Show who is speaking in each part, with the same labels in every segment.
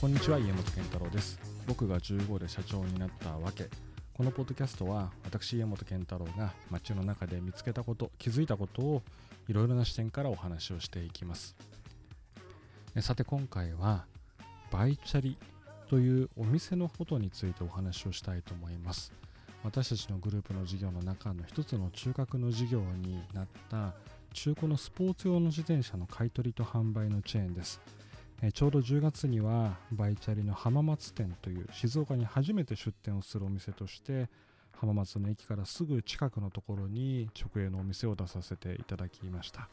Speaker 1: こんにちは家元健太郎です。僕が15で社長になったわけ。このポッドキャストは私家元健太郎が街の中で見つけたこと気づいたことをいろいろな視点からお話をしていきます。さて今回はバイチャリというお店のことについてお話をしたいと思います。私たちのグループの事業の中の一つの中核の事業になった中古のスポーツ用の自転車の買い取りと販売のチェーンです。ちょうど10月にはバイチャリの浜松店という静岡に初めて出店をするお店として浜松の駅からすぐ近くのところに直営のお店を出させていただきました。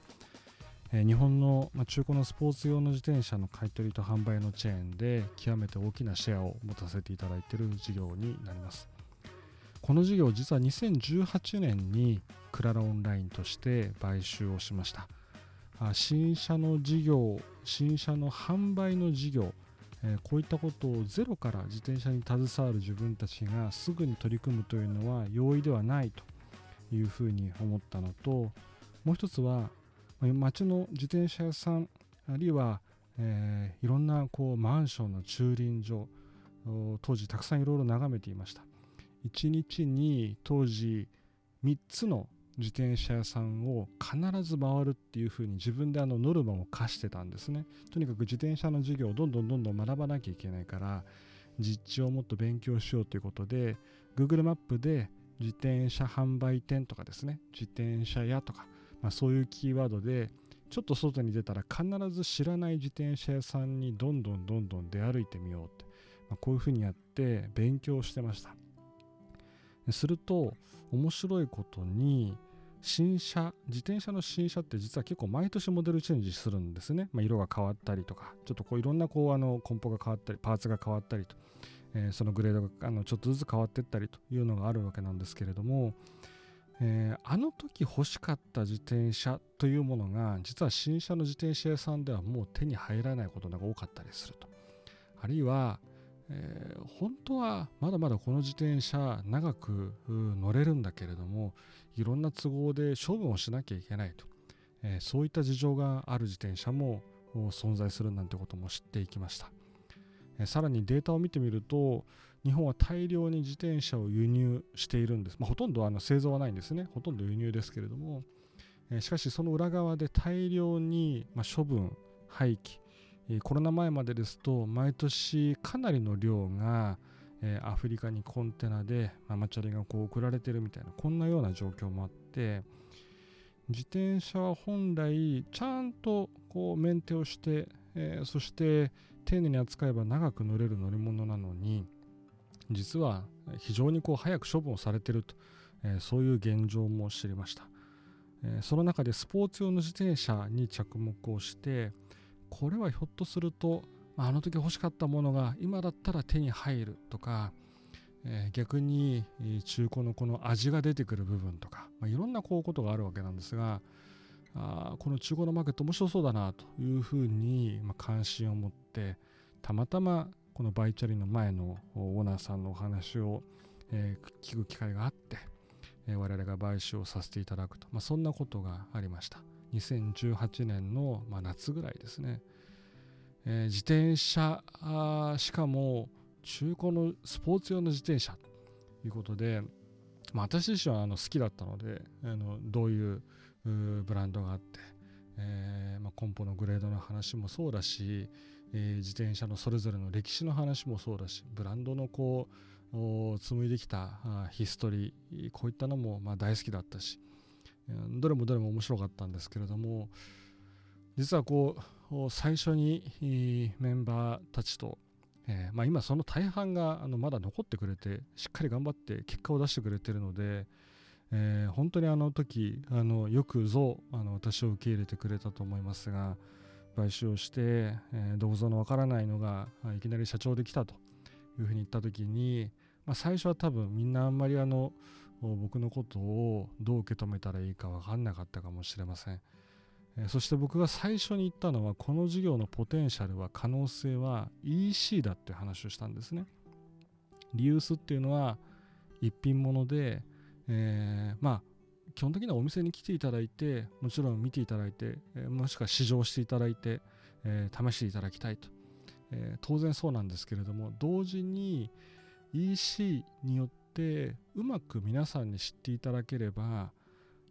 Speaker 1: 日本の中古のスポーツ用の自転車の買い取りと販売のチェーンで極めて大きなシェアを持たせていただいている事業になります。この事業実は2018年にクララオンラインとして買収をしました。新車の事業新車の販売の事業こういったことをゼロから自転車に携わる自分たちがすぐに取り組むというのは容易ではないというふうに思ったのともう一つは街の自転車屋さんあるいは、えー、いろんなこうマンションの駐輪場当時たくさんいろいろ眺めていました。1日に当時3つの自転車屋さんを必ず回るっていうふうに自分であのノルマを課してたんですね。とにかく自転車の授業をどんどんどんどん学ばなきゃいけないから実地をもっと勉強しようということで Google マップで自転車販売店とかですね自転車屋とか、まあ、そういうキーワードでちょっと外に出たら必ず知らない自転車屋さんにどんどんどんどん出歩いてみようって、まあ、こういうふうにやって勉強してました。すると面白いことに新車自転車の新車って実は結構毎年モデルチェンジするんですね、まあ、色が変わったりとかちょっとこういろんなこうあの梱包が変わったりパーツが変わったりと、えー、そのグレードがあのちょっとずつ変わっていったりというのがあるわけなんですけれども、えー、あの時欲しかった自転車というものが実は新車の自転車屋さんではもう手に入らないことが多かったりすると。あるいはえー、本当はまだまだこの自転車長く乗れるんだけれどもいろんな都合で処分をしなきゃいけないと、えー、そういった事情がある自転車も存在するなんてことも知っていきました、えー、さらにデータを見てみると日本は大量に自転車を輸入しているんです、まあ、ほとんどあの製造はないんですね。ほとんど輸入ですけれども、えしかしその裏側で大量に、ま処分廃棄コロナ前までですと毎年かなりの量がアフリカにコンテナでママチャリがこう送られてるみたいなこんなような状況もあって自転車は本来ちゃんとこうメンテをして、そして丁寧に扱えば長く乗れる乗り物なのに実は非常にこう早く処分をされてると、そういう現状も知りました、その中でスポーツ用の自転車に着目をしてこれはひょっとすると、あ、の時欲しかったものが今だったら手に入るとか、えー、逆に中古のこの味が出てくる部分とか、まあ、いろんなこうことがあるわけなんですがあこの中古のマーケット面白そうだなというふうに、ま、関心を持ってたまたまこのバイチャリの前のオーナーさんのお話を、え、聞く機会があって、え、我々が買収をさせていただくと、まあ、そんなことがありました。2018年の、まあ、夏ぐらいですね、えー、自転車しかも中古のスポーツ用の自転車。ということで、まあ、私自身はあの好きだったのであのどういうブランドがあって、えーまあ、梱包のグレードの話もそうだし、えー、自転車のそれぞれの歴史の話もそうだしブランドのこう紡いできたヒストリーこういったのもま大好きだったし、どれもどれも面白かったんですけれども実はこう最初にメンバーたちと、えー、まあ、今その大半があのまだ残ってくれてしっかり頑張って結果を出してくれてるので、えー、本当にあの時あのよくぞあの私を受け入れてくれたと思いますが買収をして、えー、どうぞのわからないのがいきなり社長できたというふうに言った時に、まあ、最初は多分みんなあんまりあの僕のことをどう受け止めたらいいか分かんなかったかもしれません、そして僕が最初に言ったのはこの事業のポテンシャルは可能性は EC だって話をしたんですね。リユースっていうのは一品物で、えー、まあ基本的にはお店に来ていただいてもちろん見ていただいて、もしくは試乗していただいて、えー、試していただきたいと。えー、当然そうなんですけれども同時に EC によってってうまく皆さんに知っていただければ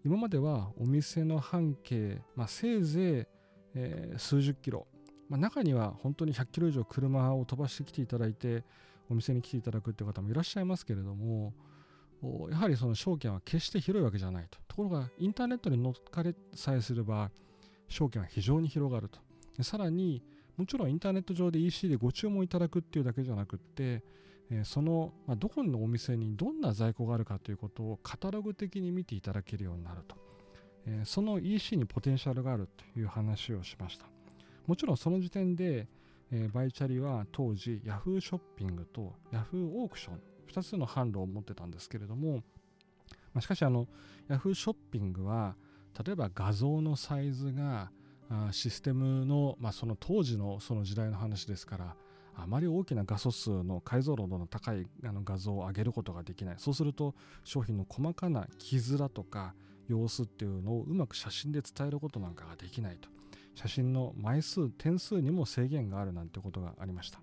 Speaker 1: 今まではお店の半径、まあ、せいぜい、えー、数十キロ、まあ、中には本当に100キロ以上車を飛ばしてきていただいてお店に来ていただくっていう方もいらっしゃいますけれどもやはりその証券は決して広いわけじゃないと。ところがインターネットに乗っかれさえすれば証券は非常に広がると。さらにもちろんインターネット上で EC でご注文いただくっていうだけじゃなくって、え、その、まあ、どこのお店にどんな在庫があるかということをカタログ的に見ていただけるようになると、え、その EC にポテンシャルがあるという話をしました。もちろんその時点で、え、バイチャリは当時 Yahoo ショッピングと Yahoo オークション2つの販路を持ってたんですけれども、まあ、しかしあの Yahoo ショッピングは例えば画像のサイズがシステムの、まあ、その当時のその時代の話ですからあまり大きな画素数の解像度の高いあの画像を上げることができない。そうすると商品の細かな傷だとか様子っていうのをうまく写真で伝えることなんかができないと。写真の枚数点数にも制限があるなんてことがありました。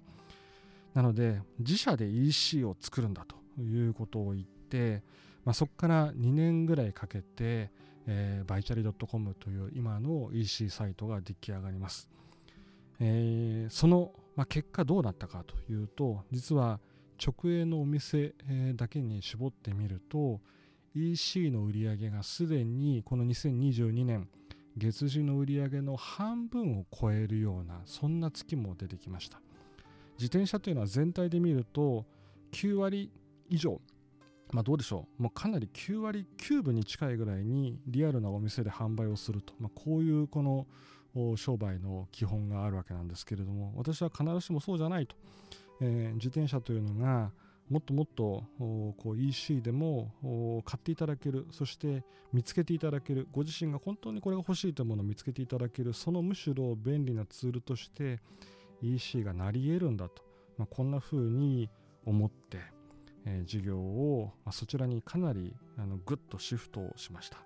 Speaker 1: なので自社で EC を作るんだということを言って、まあ、そこから2年ぐらいかけて、えー、バイチャリ .com という今の EC サイトが出来上がります。えー、その、まあ、結果どうなったかというと実は直営のお店、だけに絞ってみると EC の売り上げがすでにこの2022年月次の売り上げの半分を超えるようなそんな月も出てきました。自転車というのは全体で見ると9割以上まあ、どうでしょう、もうかなり9割9分に近いぐらいにリアルなお店で販売をすると、まあ、こういうこの商売の基本があるわけなんですけれども、私は必ずしもそうじゃないと。えー、自転車というのがもっともっとこう EC でも買っていただける、そして見つけていただける、ご自身が本当にこれが欲しいというものを見つけていただける、そのむしろ便利なツールとして EC がなり得るんだと、まあ、こんな風に思って、えー、事業を、まあ、そちらにかなりあのグッとシフトしました、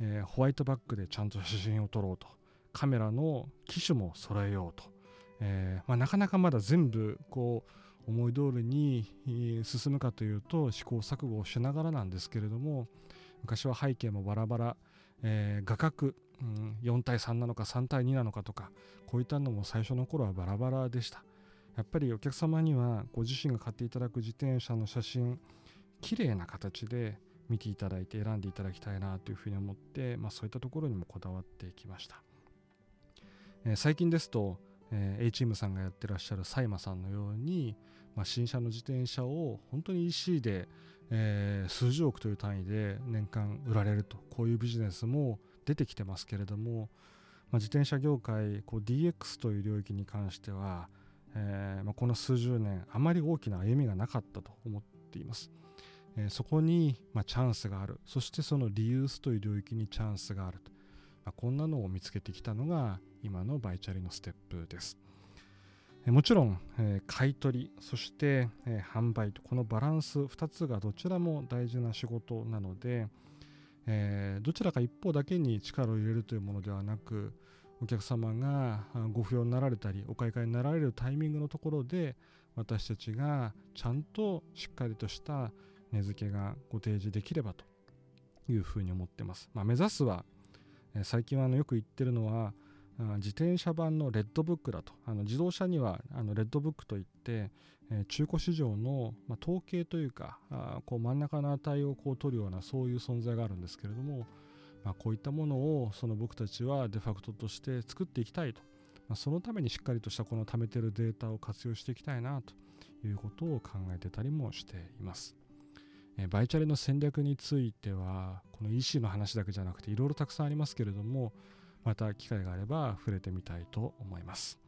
Speaker 1: えー、ホワイトバッグでちゃんと写真を撮ろうと。カメラの機種も揃えようと、えーまあ、なかなかまだ全部こう思い通りに進むかというと試行錯誤をしながらなんですけれども昔は背景もバラバラ、えー、画角、うん、4対3なのか3対2なのかとかこういったのも最初の頃はバラバラでした。やっぱりお客様にはご自身が買っていただく自転車の写真綺麗な形で見ていただいて選んでいただきたいなというふうに思って、まあ、そういったところにもこだわってきました、えー、最近ですと、えー、A チームさんがやってらっしゃるサイマさんのように、まあ、新車の自転車を本当に EC で、えー、数十億という単位で年間売られるとこういうビジネスも出てきてますけれども、まあ、自転車業界こう DX という領域に関してはえーまあ、この数十年あまり大きな歩みがなかったと思っています。そこに、チャンスがあるそしてそのリユースという領域にチャンスがあると、まあ、こんなのを見つけてきたのが今のバイチャリのステップです。もちろん、えー、買い取りそして、えー、販売とこのバランス2つがどちらも大事な仕事なので、えー、どちらか一方だけに力を入れるというものではなくお客様がご不要になられたりお買い替えになられるタイミングのところで私たちがちゃんとしっかりとした値付けがご提示できればというふうに思ってます。まあ、目指すは最近はあのよく言ってるのは自転車版のレッドブックだとあの自動車にはあのレッドブックといって、え中古市場の、ま統計というかあこう真ん中の値をこう取るようなそういう存在があるんですけれどもまあ、こういったものをその僕たちはデファクトとして作っていきたいと、ま、そのためにしっかりとしたこの貯めてるデータを活用していきたいなということを考えてたりもしています。えバイチャレの戦略についてはこの EC の話だけじゃなくていろいろたくさんありますけれどもまた機会があれば触れてみたいと思います。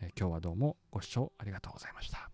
Speaker 1: え今日はどうもご視聴ありがとうございました。